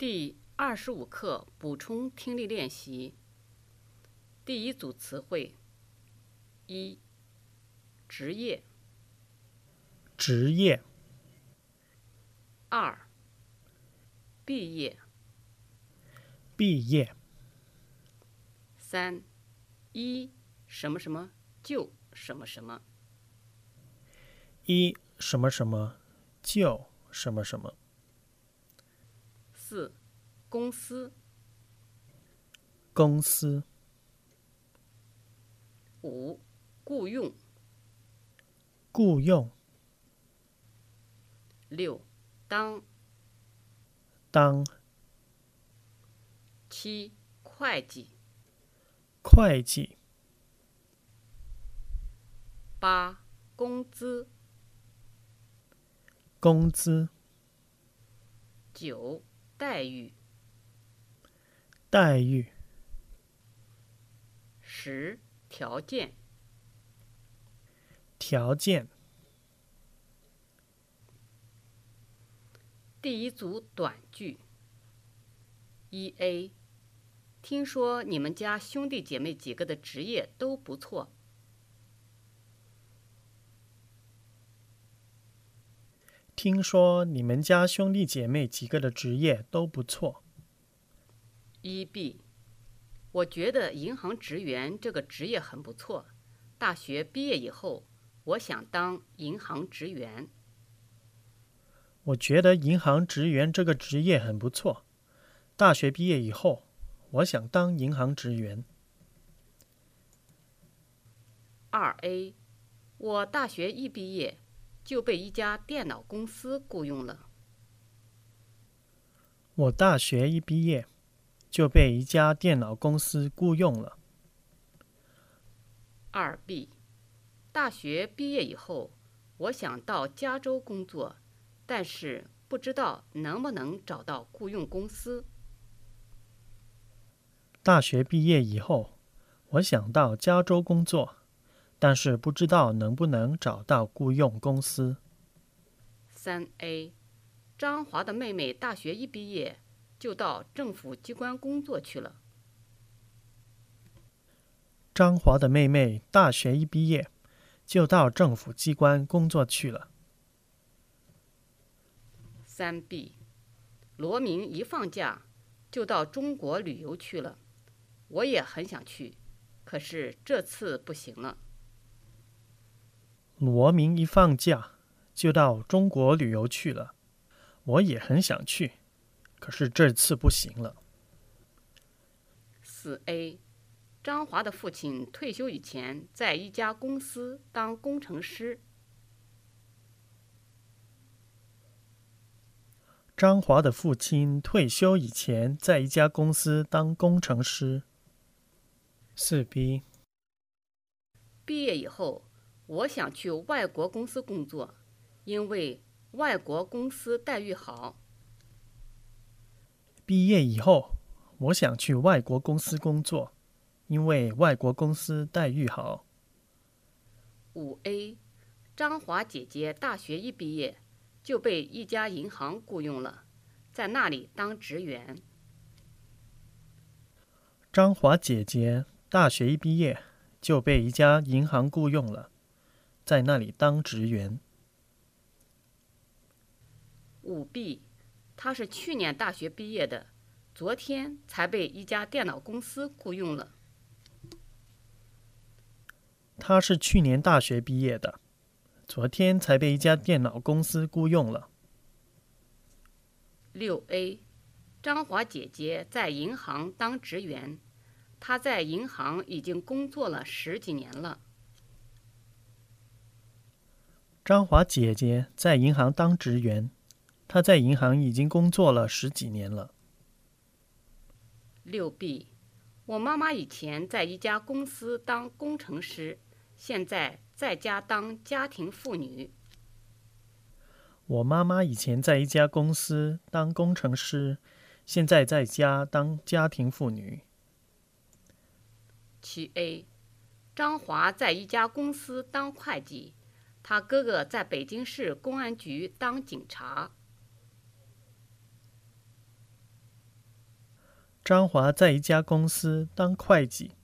第二十五课补充听力练习。第一组词汇：一、职业；职业、二、毕业；毕业、三、一什么什么就什么什么；一什么什么就什么什么；四、公司；公司、五、雇佣；雇佣、六、当；当、七、会计；会计、八、工资；工资、九、待遇；待遇、十、条件；条件。第一组短句。一 A，听说你们家兄弟姐妹几个的职业都不错。听说你们家兄弟姐妹几个的职业都不错。一 B，我觉得银行职员这个职业很不错。大学毕业以后，我想当银行职员。我觉得银行职员这个职业很不错。大学毕业以后，我想当银行职员。二 A，我大学一毕业就被一家电脑公司雇佣了。我大学一毕业就被一家电脑公司雇佣了。二 B，大学毕业以后，我想到加州工作，但是不知道能不能找到雇佣公司。大学毕业以后，我想到加州工作，但是不知道能不能找到雇佣公司。三 A，张华的妹妹大学一毕业就到政府机关工作去了。张华的妹妹大学一毕业就到政府机关工作去了。三 B，罗明一放假就到中国旅游去了，我也很想去，可是这次不行了。罗明一放假就到中国旅游去了，我也很想去，可是这次不行了。四 A，张华的父亲退休以前在一家公司当工程师。张华的父亲退休以前在一家公司当工程师。四 B，毕业以后，我想去外国公司工作，因为外国公司待遇好。毕业以后，我想去外国公司工作，因为外国公司待遇好。五 A，张华姐姐大学一毕业就被一家银行雇佣了，在那里当职员。张华姐姐大学一毕业就被一家银行雇佣了，在那里当职员。五 B，他是去年大学毕业的，昨天才被一家电脑公司雇佣了。他是去年大学毕业的，昨天才被一家电脑公司雇佣了。六 A，张华姐姐在银行当职员，她在银行已经工作了十几年了。张华姐姐在银行当职员，她在银行已经工作了十几年了。六 B，我妈妈以前在一家公司当工程师，现在在家当家庭妇女。我妈妈以前在一家公司当工程师，现在在家当家庭妇女。七 A，张华在一家公司当会计，他哥哥在北京市公安局当警察。张华在一家公司当会计，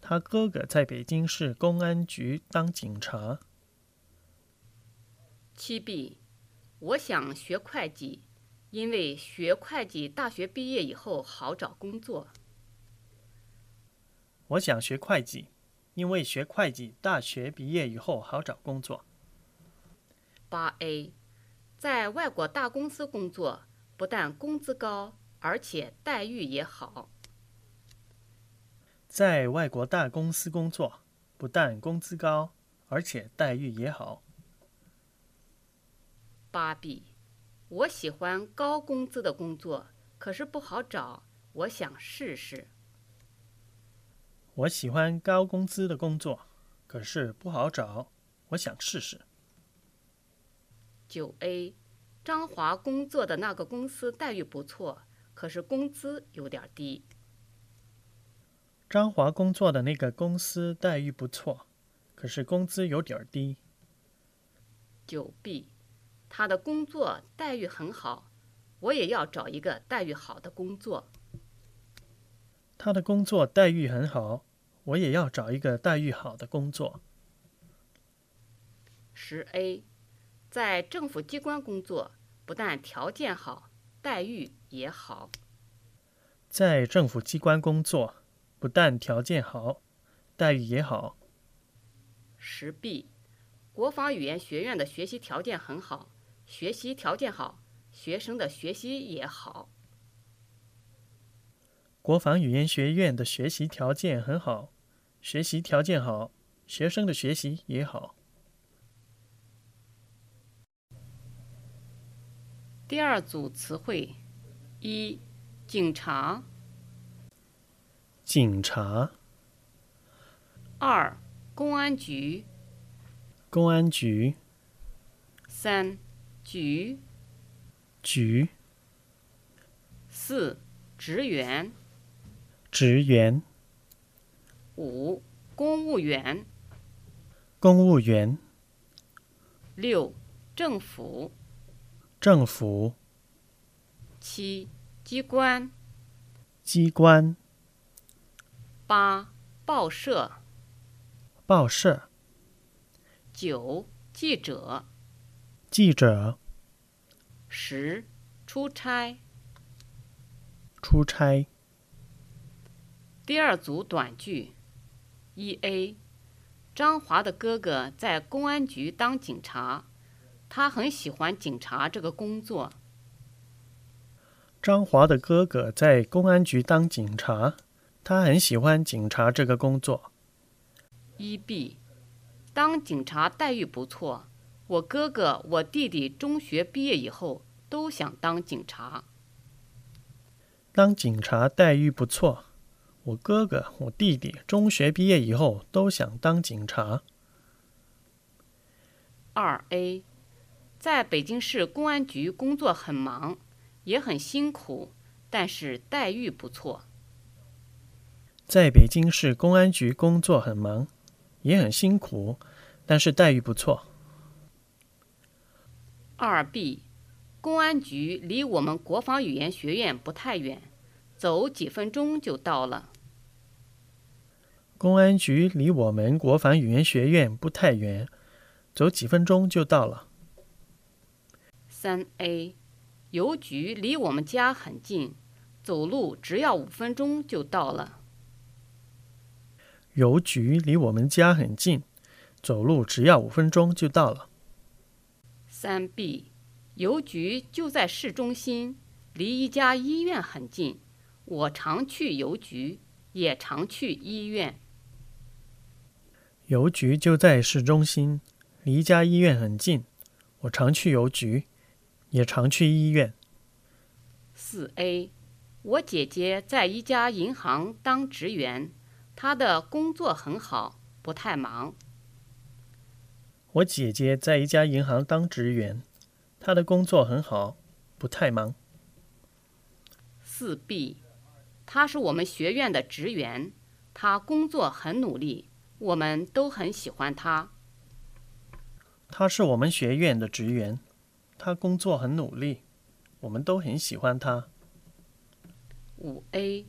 他哥哥在北京市公安局当警察。七 B，我想学会计，因为学会计大学毕业以后好找工作。我想学会计，因为学会计大学毕业以后好找工作。八 A，在外国大公司工作，不但工资高，而且待遇也好。在外国大公司工作，不但工资高，而且待遇也好。八 B，我喜欢高工资的工作，可是不好找，我想试试。我喜欢高工资的工作，可是不好找，我想试试。九 A，张华工作的那个公司待遇不错，可是工资有点低。张华工作的那个公司待遇不错，可是工资有点低。九 B，他的工作待遇很好，我也要找一个待遇好的工作。他的工作待遇很好，我也要找一个待遇好的工作。十 A，在政府机关工作，不但条件好，待遇也好。在政府机关工作，不但条件好，待遇也好。十 B，国防语言学院的学习条件很好，学习条件好，学生的学习也好。国防语言学院的学习条件很好，学习条件好，学生的学习也好。第二组词汇：一、警察；警察、二、公安局；公安局、三、局；局、四、职员；职员、五、公务员；公务员、六、政府；政府、七、机关；机关、八、报社；报社、九、记者；记者、十、出差。出差。第二组短句：一 A，张华的哥哥在公安局当警察，他很喜欢警察这个工作。张华的哥哥在公安局当警察，他很喜欢警察这个工作。一 B，当警察待遇不错，我哥哥、我弟弟中学毕业以后都想当警察。当警察待遇不错，我哥哥、我弟弟中学毕业以后都想当警察。二 A，在北京市公安局工作很忙，也很辛苦，但是待遇不错。在北京市公安局工作很忙，也很辛苦，但是待遇不错。二 B，公安局离我们国防语言学院不太远，走几分钟就到了。公安局离我们国防语言学院不太远，走几分钟就到了。三 A，邮局离我们家很近，走路只要五分钟就到了。邮局离我们家很近，走路只要五分钟就到了。三 B，邮局就在市中心，离一家医院很近，我常去邮局，也常去医院。邮局就在市中心，离一家医院很近，我常去邮局，也常去医院。四 A，我姐姐在一家银行当职员，她的工作很好，不太忙。我姐姐在一家银行当职员，她的工作很好，不太忙。四 B，她是我们学院的职员，她工作很努力，我们都很喜欢她。她是我们学院的职员，她工作很努力，我们都很喜欢他。五 A，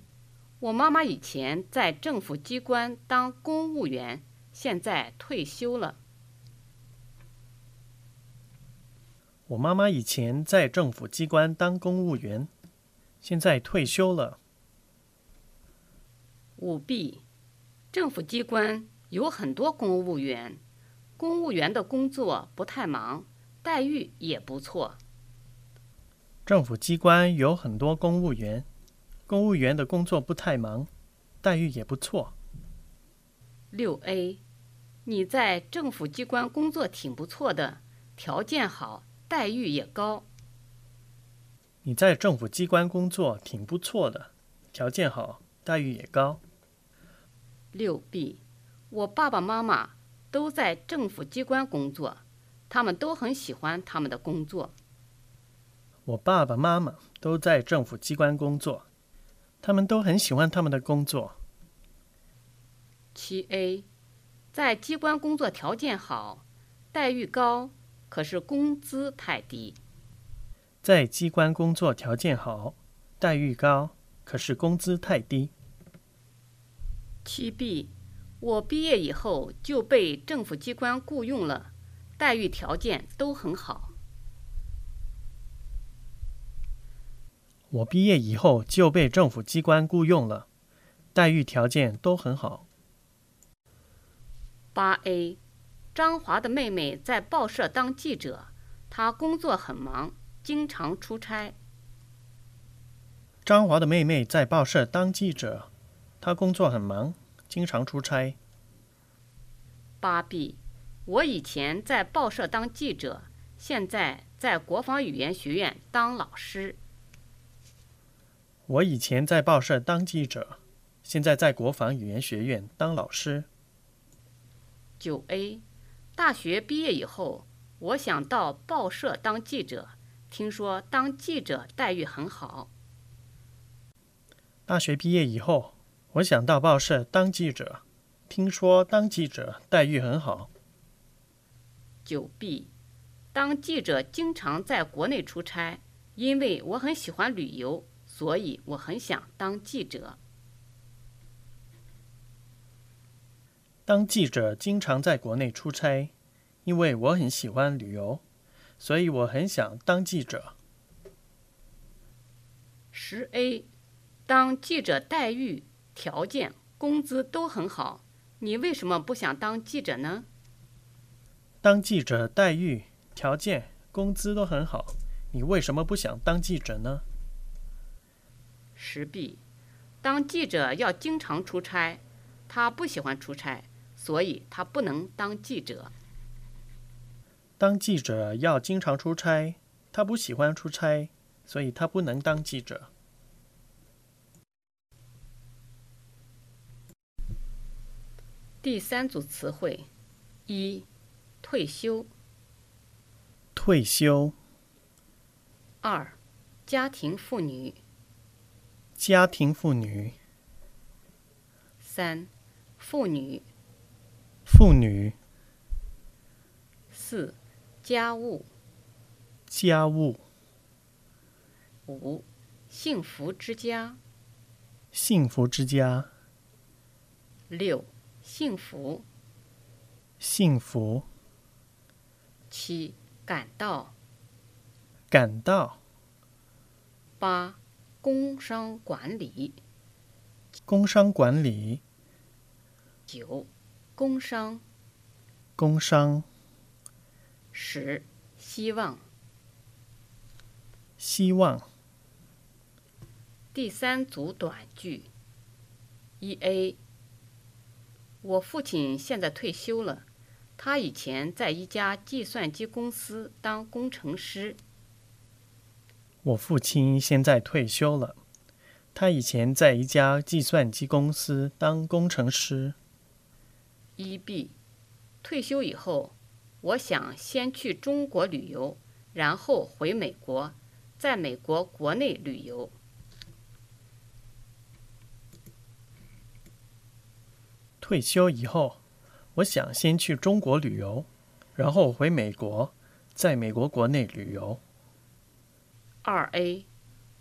我妈妈以前在政府机关当公务员，现在退休了。我妈妈以前在政府机关当公务员，现在退休了。五 B，政府机关有很多公务员，公务员的工作不太忙，待遇也不错。政府机关有很多公务员，公务员的工作不太忙，待遇也不错。六 A，你在政府机关工作挺不错的，条件好，待遇也高。你在政府机关工作挺不错的，条件好，待遇也高。六 B，我爸爸妈妈都在政府机关工作，他们都很喜欢他们的工作。我爸爸妈妈都在政府机关工作，他们都很喜欢他们的工作。七 A，在机关工作条件好，待遇高，可是工资太低。在机关工作条件好，待遇高，可是工资太低。七 B，我毕业以后就被政府机关雇佣了，待遇条件都很好。我毕业以后就被政府机关雇佣了，待遇条件都很好。八 A，张华的妹妹在报社当记者，她工作很忙，经常出差。张华的妹妹在报社当记者，她工作很忙，经常出差。八 B，我以前在报社当记者，现在在国防语言学院当老师。我以前在报社当记者，现在在国防语言学院当老师。九 A，大学毕业以后，我想到报社当记者，听说当记者待遇很好。大学毕业以后，我想到报社当记者，听说当记者待遇很好。九 B，当记者经常在国内出差，因为我很喜欢旅游。所以我很想当记者。当记者经常在国内出差，因为我很喜欢旅游，所以我很想当记者。十 A，当记者待遇、条件、工资都很好，你为什么不想当记者呢？当记者待遇、条件、工资都很好，你为什么不想当记者呢？石壁当记者要经常出差，他不喜欢出差，所以他不能当记者。当记者要经常出差，他不喜欢出差，所以他不能当记者。第三组词汇：一、退休；退休；二、家庭妇女。家庭妇女。三，妇女。妇女。四，家务。家务。五，幸福之家。幸福之家。六，幸福。幸福。七，感到。感到。八。工商管理，工商管理。九，工商。工商。十，希望。希望。第三组短句。一 A。我父亲现在退休了，他以前在一家计算机公司当工程师。我父亲现在退休了，他以前在一家计算机公司当工程师。一 B，退休以后，我想先去中国旅游，然后回美国，在美国国内旅游。退休以后，我想先去中国旅游，然后回美国，在美国国内旅游。二 A，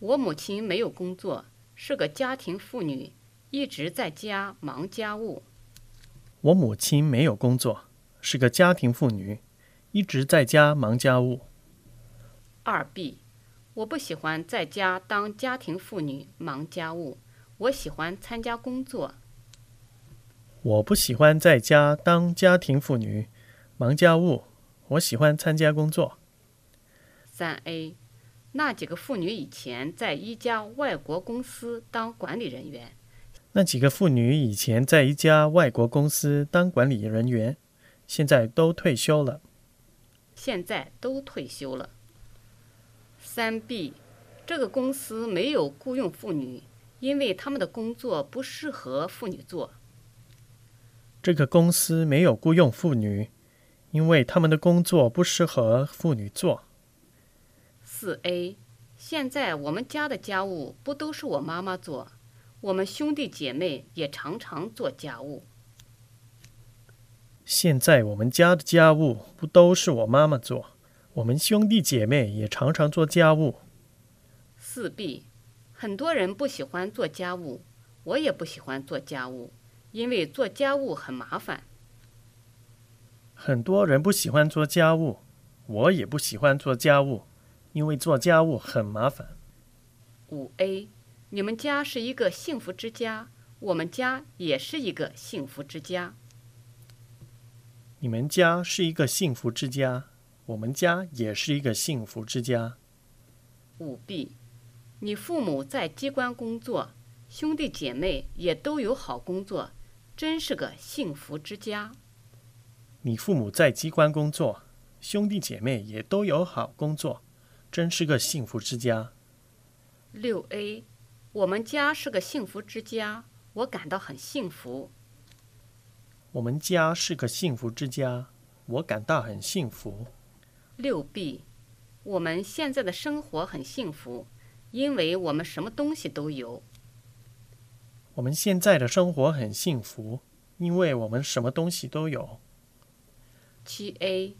我母亲没有工作，是个家庭妇女，一直在家忙家务。我母亲没有工作，是个家庭妇女，一直在家忙家务。二 B，我不喜欢在家当家庭妇女忙家务，我喜欢参加工作。我不喜欢在家当家庭妇女忙家务，我喜欢参加工作。三 A，那几个妇女以前在一家外国公司当管理人员。那几个妇女以前在一家外国公司当管理人员，现在都退休了。现在都退休了。三 B，这个公司没有雇佣妇女，因为他们的工作不适合妇女做。这个公司没有雇佣妇女，因为他们的工作不适合妇女做。四 A，现在我们家的家务不都是我妈妈做？我们兄弟姐妹也常常做家务。现在我们家的家务不都是我妈妈做？我们兄弟姐妹也常常做家务。四 B，很多人不喜欢做家务，我也不喜欢做家务，因为做家务很麻烦。很多人不喜欢做家务，我也不喜欢做家务，因为做家务很麻烦。五 A。你们家是一个幸福之家，我们家也是一个幸福之家。你们家是一个幸福之家，我们家也是一个幸福之家。五 B，你父母在机关工作，兄弟姐妹也都有好工作，真是个幸福之家。你父母在机关工作，兄弟姐妹也都有好工作，真是个幸福之家。六 A。我们家是个幸福之家，我感到很幸福。我们家是个幸福之家，我感到很幸福。六 B，我们现在的生活很幸福，因为我们什么东西都有。我们现在的生活很幸福，因为我们什么东西都有。七 A，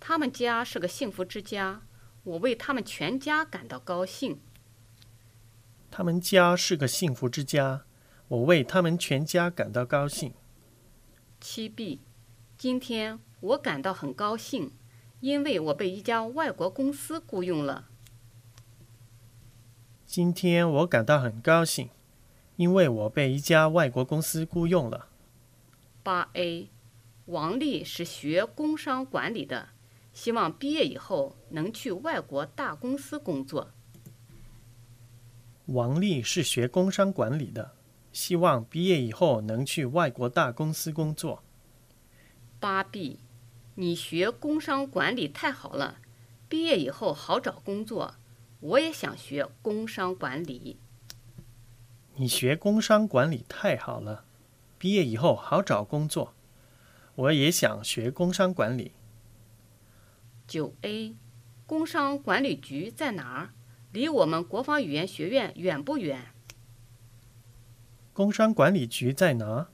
他们家是个幸福之家，我为他们全家感到高兴。他们家是个幸福之家，我为他们全家感到高兴。七 B，今天我感到很高兴，因为我被一家外国公司雇佣了。今天我感到很高兴，因为我被一家外国公司雇佣了。八 A，王丽是学工商管理的，希望毕业以后能去外国大公司工作。王丽是学工商管理的，希望毕业以后能去外国大公司工作。八 B，你学工商管理太好了，毕业以后好找工作。我也想学工商管理。你学工商管理太好了，毕业以后好找工作。我也想学工商管理。九 A，工商管理局在哪儿？离我们国防语言学院远不远？工商管理局在哪儿？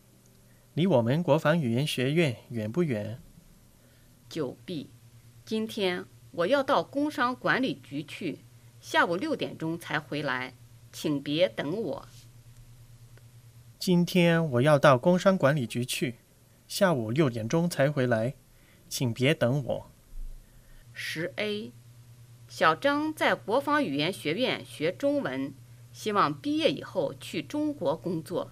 离我们国防语言学院远不远？九 B，今天我要到工商管理局去，下午六点钟才回来，请别等我。今天我要到工商管理局去，下午六点钟才回来，请别等我。十 A。小张在国防语言学院学中文，希望毕业以后去中国工作。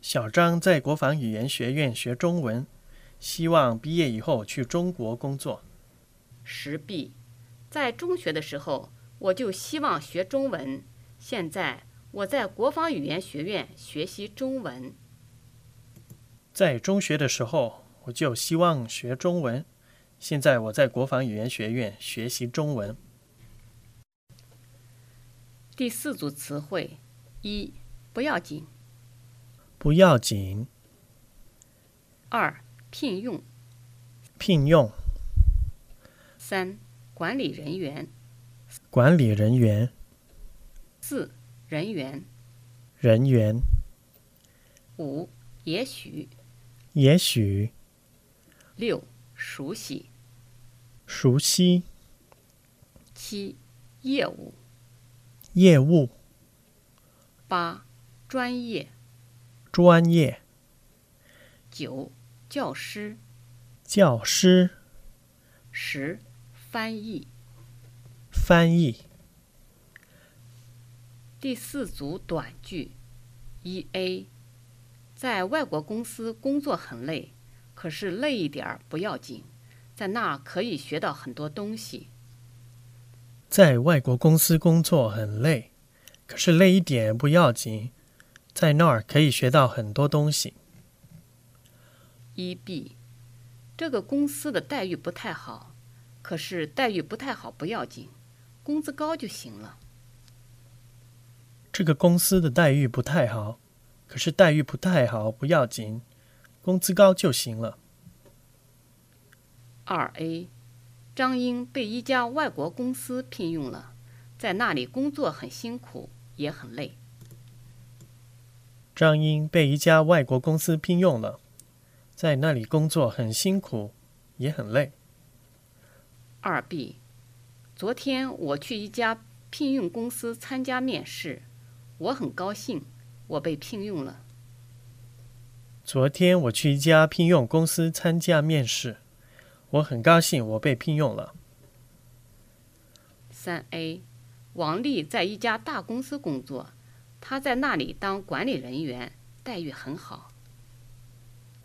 小张在国防语言学院学中文，希望毕业以后去中国工作。十 B，在中学的时候我就希望学中文，现在我在国防语言学院学习中文。在中学的时候我就希望学中文。现在我在国防语言学院学习中文。第四组词汇：一、不要紧；不要紧。二、聘用；聘用。三、管理人员；管理人员。四、人员；人员。五、也许；也许。六、熟悉。熟悉。七，业务。业务。八，专业。专业。九，教师。教师。十，翻译。翻译。第四组短句，一 A，在外国公司工作很累，可是累一点儿不要紧，在那儿可以学到很多东西。在外国公司工作很累，可是累一点不要紧，在那儿可以学到很多东西。一 B，这个公司的待遇不太好，可是待遇不太好不要紧，工资高就行了。这个公司的待遇不太好，可是待遇不太好不要紧，工资高就行了。二 A，张英被一家外国公司聘用了，在那里工作很辛苦，也很累。张英被一家外国公司聘用了，在那里工作很辛苦，也很累。二 B，昨天我去一家聘用公司参加面试。我很高兴，我被聘用了。昨天我去一家聘用公司参加面试，我很高兴我被聘用了。三 A，王丽在一家大公司工作，她在那里当管理人员，待遇很好。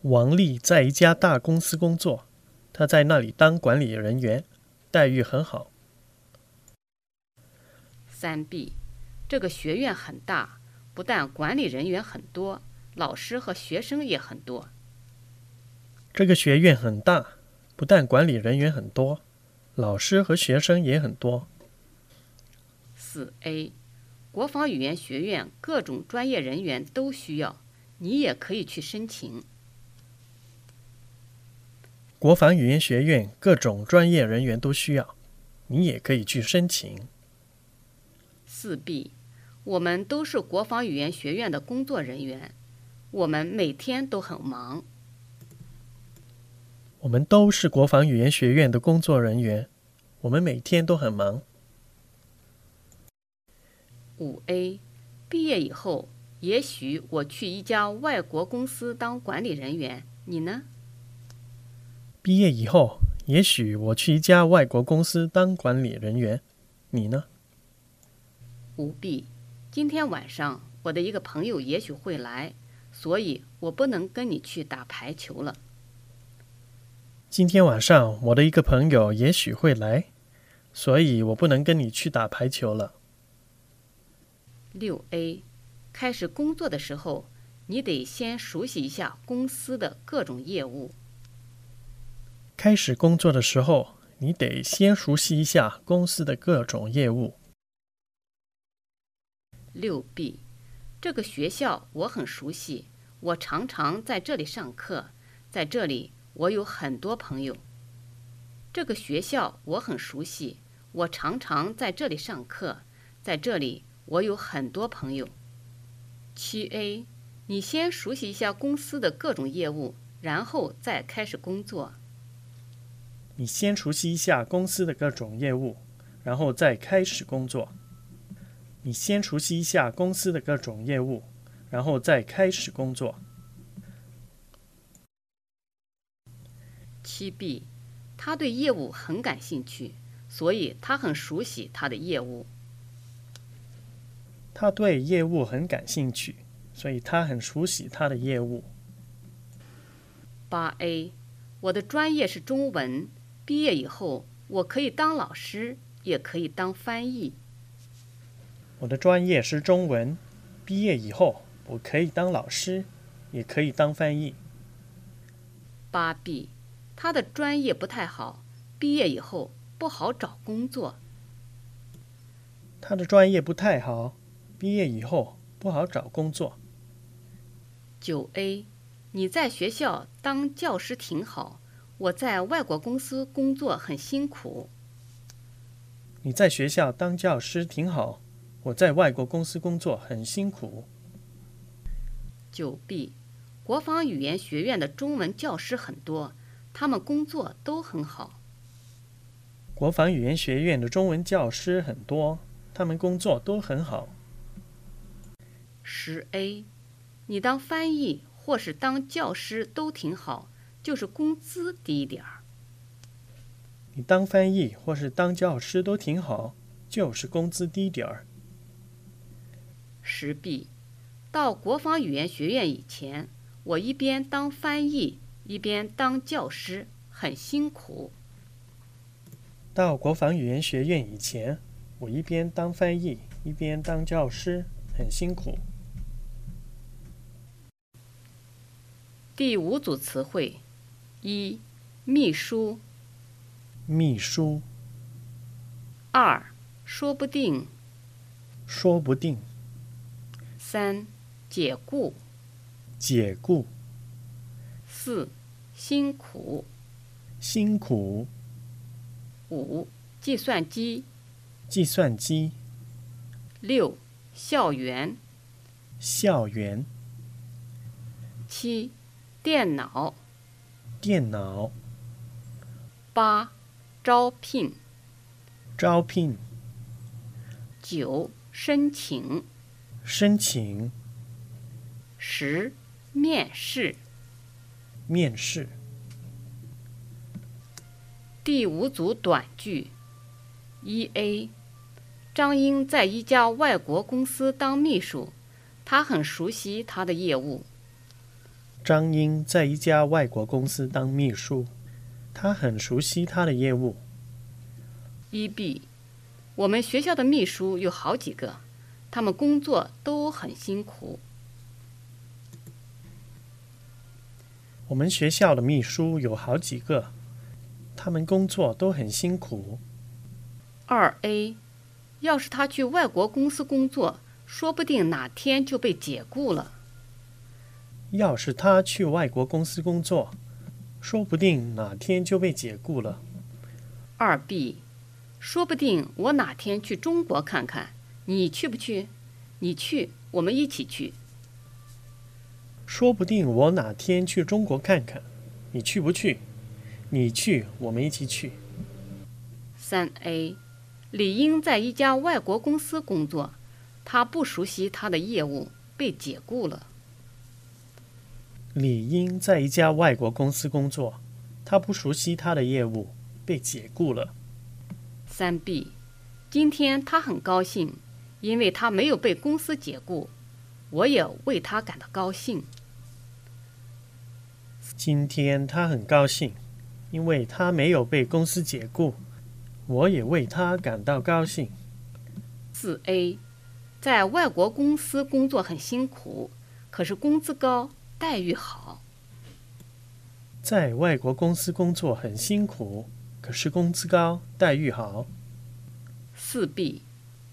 王丽在一家大公司工作，她在那里当管理人员，待遇很好。三 B。这个学院很大，不但管理人员很多，老师和学生也很多。这个学院很大，不但管理人员很多，老师和学生也很多。四 A，国防语言学院各种专业人员都需要，你也可以去申请。国防语言学院各种专业人员都需要，你也可以去申请。四 B。我们都是国防语言学院的工作人员，我们每天都很忙。我们都是国防语言学院的工作人员，我们每天都很忙。五 A，毕业以后，也许我去一家外国公司当管理人员，你呢？毕业以后，也许我去一家外国公司当管理人员，你呢？五 B。今天晚上我的一个朋友也许会来，所以我不能跟你去打排球了。今天晚上我的一个朋友也许会来，所以我不能跟你去打排球了。六 A，开始工作的时候，你得先熟悉一下公司的各种业务。开始工作的时候，你得先熟悉一下公司的各种业务。六 B，这个学校我很熟悉，我常常在这里上课，在这里我有很多朋友。这个学校我很熟悉，我常常在这里上课，在这里我有很多朋友。七 A，你先熟悉一下公司的各种业务，然后再开始工作。你先熟悉一下公司的各种业务，然后再开始工作。你先熟悉一下公司的各种业务，然后再开始工作。七 B，他对业务很感兴趣，所以他很熟悉他的业务。他对业务很感兴趣，所以他很熟悉他的业务。八 A，我的专业是中文，毕业以后我可以当老师，也可以当翻译。我的专业是中文，毕业以后我可以当老师，也可以当翻译。八 B，他的专业不太好，毕业以后不好找工作。他的专业不太好，毕业以后不好找工作。九 A，你在学校当教师挺好，我在外国公司工作很辛苦。你在学校当教师挺好。我在外国公司工作很辛苦。九 B，国防语言学院的中文教师很多，他们工作都很好。国防语言学院的中文教师很多，他们工作都很好。十 A，你当翻译或是当教师都挺好，就是工资低点儿。你当翻译或是当教师都挺好，就是工资低点儿。十 B，到国防语言学院以前，我一边当翻译一边当教师，很辛苦。到国防语言学院以前，我一边当翻译一边当教师，很辛苦。第五组词汇：一、秘书；秘书，二、说不定；说不定，三、解雇；解雇，四、辛苦；辛苦，五、计算机；计算机，六、校园；校园，七、电脑；电脑，八、招聘；招聘，九、申请；申请，十、面试。面试。第五组短句：一 A，张英在一家外国公司当秘书，他很熟悉他的业务。张英在一家外国公司当秘书，他很熟悉他的业务。一 B，我们学校的秘书有好几个，他们工作都很辛苦。我们学校的秘书有好几个，他们工作都很辛苦。二 A，要是他去外国公司工作，说不定哪天就被解雇了。要是他去外国公司工作，说不定哪天就被解雇了。二 B，说不定我哪天去中国看看，你去不去？你去，我们一起去。说不定我哪天去中国看看，你去不去？你去，我们一起去。三 A，李英在一家外国公司工作，他不熟悉他的业务，被解雇了。李英在一家外国公司工作，他不熟悉他的业务，被解雇了。三 B，今天他很高兴，因为他没有被公司解雇，我也为他感到高兴。今天他很高兴，因为他没有被公司解雇，我也为他感到高兴。四 A，在外国公司工作很辛苦，可是工资高，待遇好。在外国公司工作很辛苦，可是工资高，待遇好。四 B，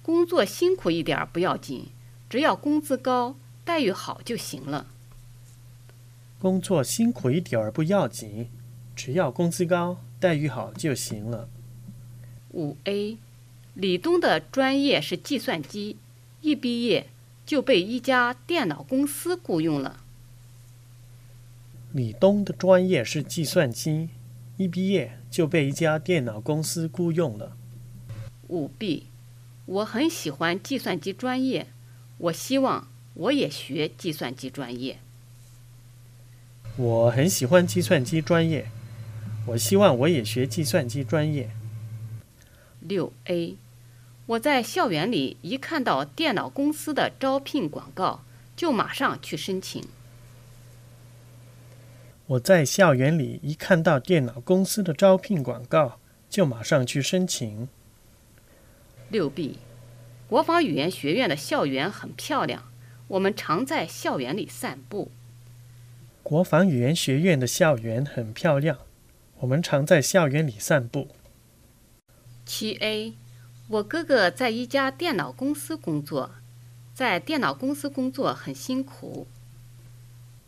工作辛苦一点不要紧，只要工资高，待遇好就行了。工作辛苦一点儿不要紧，只要工资高，待遇好就行了。五 A，李东的专业是计算机，一毕业就被一家电脑公司雇佣了。李东的专业是计算机，一毕业就被一家电脑公司雇佣了。五 B，我很喜欢计算机专业，我希望我也学计算机专业。我很喜欢计算机专业，我希望我也学计算机专业。六 A，我在校园里一看到电脑公司的招聘广告，就马上去申请。我在校园里一看到电脑公司的招聘广告，就马上去申请。六 B，国防语言学院的校园很漂亮，我们常在校园里散步。国防语言学院的校园很漂亮，我们常在校园里散步。七 A，我哥哥在一家电脑公司工作，在电脑公司工作很辛苦。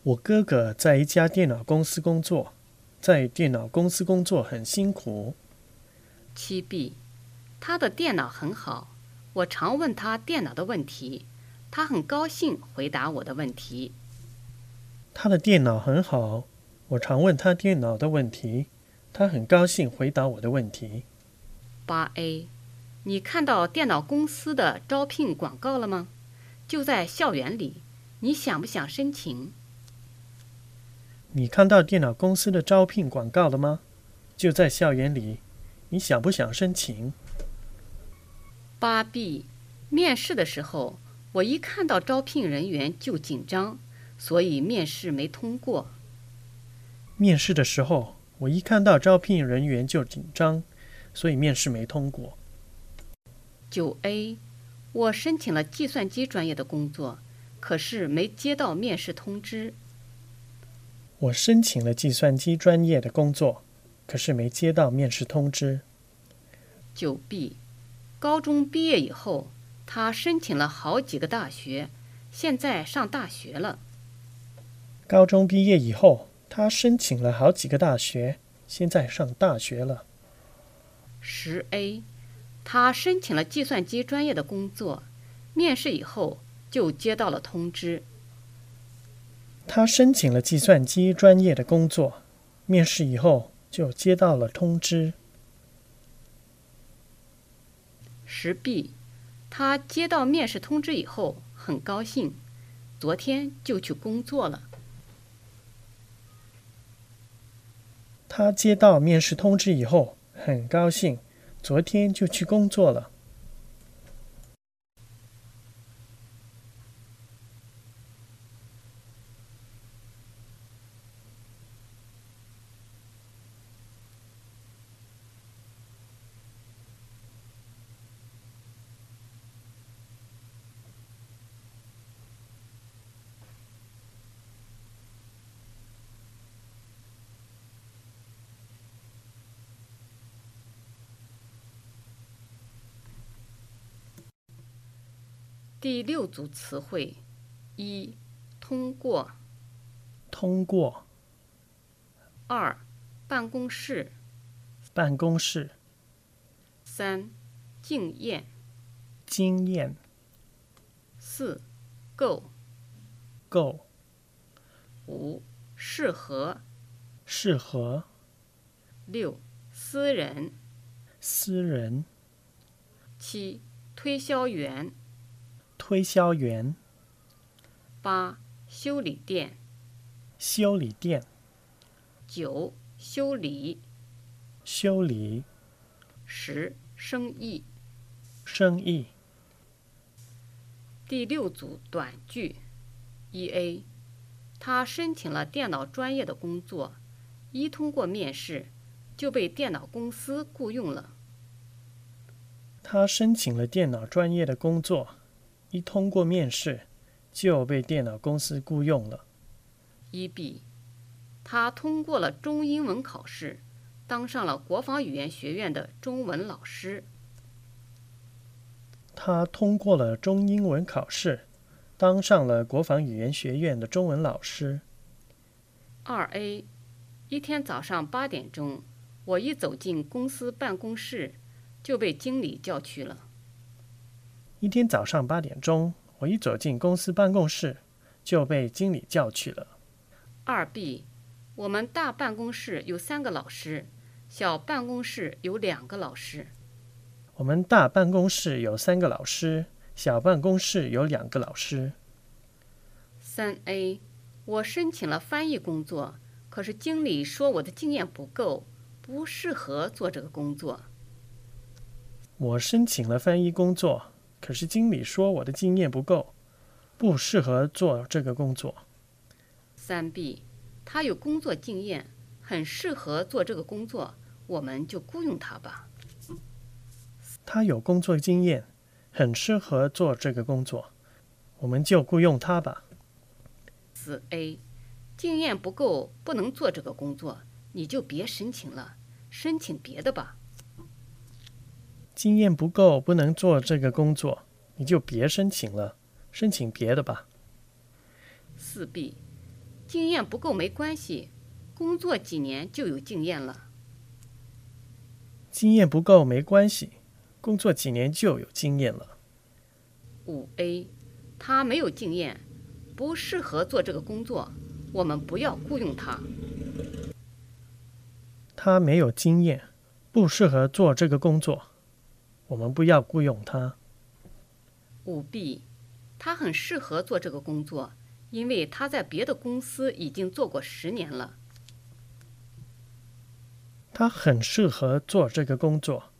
我哥哥在一家电脑公司工作，在电脑公司工作很辛苦。七 B，他的电脑很好，我常问他电脑的问题，他很高兴回答我的问题。他的电脑很好，我常问他电脑的问题，他很高兴回答我的问题。八 A，你看到电脑公司的招聘广告了吗？就在校园里，你想不想申请？你看到电脑公司的招聘广告了吗？就在校园里，你想不想申请？八 B，面试的时候，我一看到招聘人员就紧张，所以面试没通过。面试的时候，我一看到招聘人员就紧张，所以面试没通过。九 A，我申请了计算机专业的工作，可是没接到面试通知。我申请了计算机专业的工作，可是没接到面试通知。九 B，高中毕业以后，他申请了好几个大学，现在上大学了。高中毕业以后，他申请了好几个大学，现在上大学了。十 A，他申请了计算机专业的工作，面试以后就接到了通知。他申请了计算机专业的工作，面试以后就接到了通知。石壁他接到面试通知以后很高兴，昨天就去工作了。他接到面试通知以后很高兴，昨天就去工作了。第六组词汇：一、通过；通过。二、办公室；办公室。三、经验；经验。四、够；够。五、适合；适合。六、私人；私人。七、推销员；推销员。八、修理店；修理店。九、修理；修理十、生意。生意。第六组短句：一 A，他申请了电脑专业的工作，一通过面试就被电脑公司雇佣了。他申请了电脑专业的工作，一通过面试就被电脑公司雇佣了。一 B，他通过了中英文考试，当上了国防语言学院的中文老师。他通过了中英文考试，当上了国防语言学院的中文老师。二 A，一天早上八点钟，我一走进公司办公室，就被经理叫去了。一天早上八点钟，我一走进公司办公室，就被经理叫去了。二 B，我们大办公室有三个老师，小办公室有两个老师。我们大办公室有三个老师，小办公室有两个老师。三 A，我申请了翻译工作，可是经理说我的经验不够，不适合做这个工作。我申请了翻译工作，可是经理说我的经验不够，不适合做这个工作。三 B，他有工作经验，很适合做这个工作，我们就雇佣他吧。他有工作经验，很适合做这个工作，我们就雇佣他吧。四 A，经验不够，不能做这个工作，你就别申请了，申请别的吧。经验不够，不能做这个工作，你就别申请了，申请别的吧。四 B，经验不够没关系，工作几年就有经验了。经验不够没关系，工作几年就有经验了。五 A，他没有经验，不适合做这个工作，我们不要雇佣他。他没有经验，不适合做这个工作，我们不要雇佣他。五 B，他很适合做这个工作，因为他在别的公司已经做过十年了。他很适合做这个工作，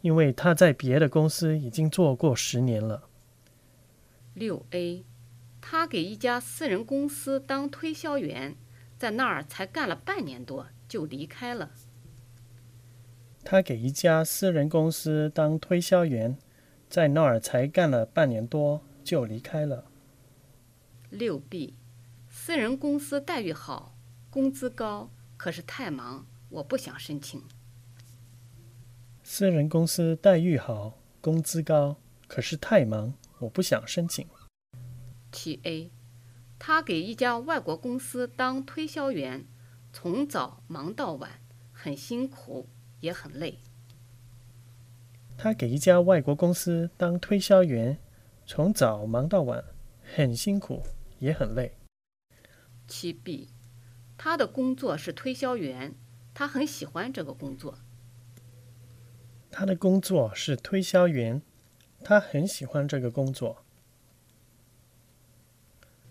因为他在别的公司已经做过十年了。六 A，他给一家私人公司当推销员，在那儿才干了半年多就离开了。他给一家私人公司当推销员，在那儿才干了半年多就离开了。六 B，私人公司待遇好，工资高，可是太忙，我不想申请。私人公司待遇好，工资高，可是太忙，我不想申请。七 A，他给一家外国公司当推销员，从早忙到晚，很辛苦，也很累。他给一家外国公司当推销员，从早忙到晚，很辛苦，也很累。七 B，他的工作是推销员，他很喜欢这个工作。他的工作是推销员，他很喜欢这个工作。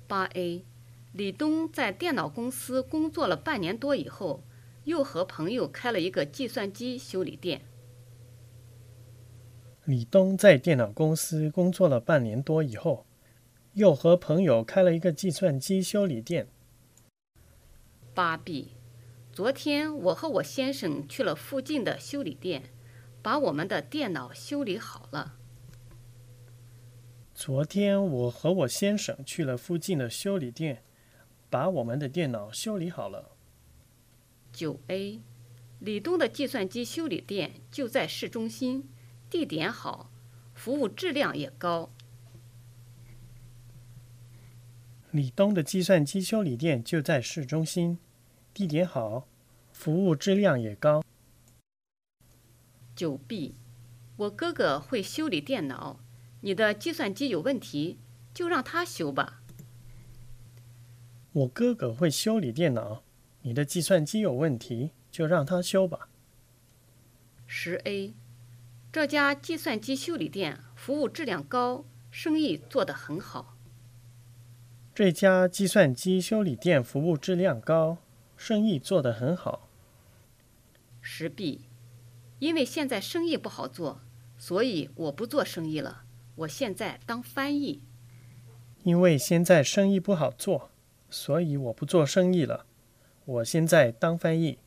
八 A，李东在电脑公司工作了半年多以后，又和朋友开了一个计算机修理店。李东在电脑公司工作了半年多以后，又和朋友开了一个计算机修理店。八 B，昨天我和我先生去了附近的修理店，把我们的电脑修理好了。昨天我和我先生去了附近的修理店，把我们的电脑修理好了。九 A，李东的计算机修理店就在市中心，地点好，服务质量也高。李东的计算机修理店就在市中心，地点好，服务质量也高。九 B，我哥哥会修理电脑。你的计算机有问题，就让他修吧。我哥哥会修理电脑，你的计算机有问题，就让他修吧。十 A，这家计算机修理店服务质量高，生意做得很好。这家计算机修理店服务质量高，生意做得很好。十 B，因为现在生意不好做，所以我不做生意了。我现在当翻译，因为现在生意不好做，所以我不做生意了。我现在当翻译。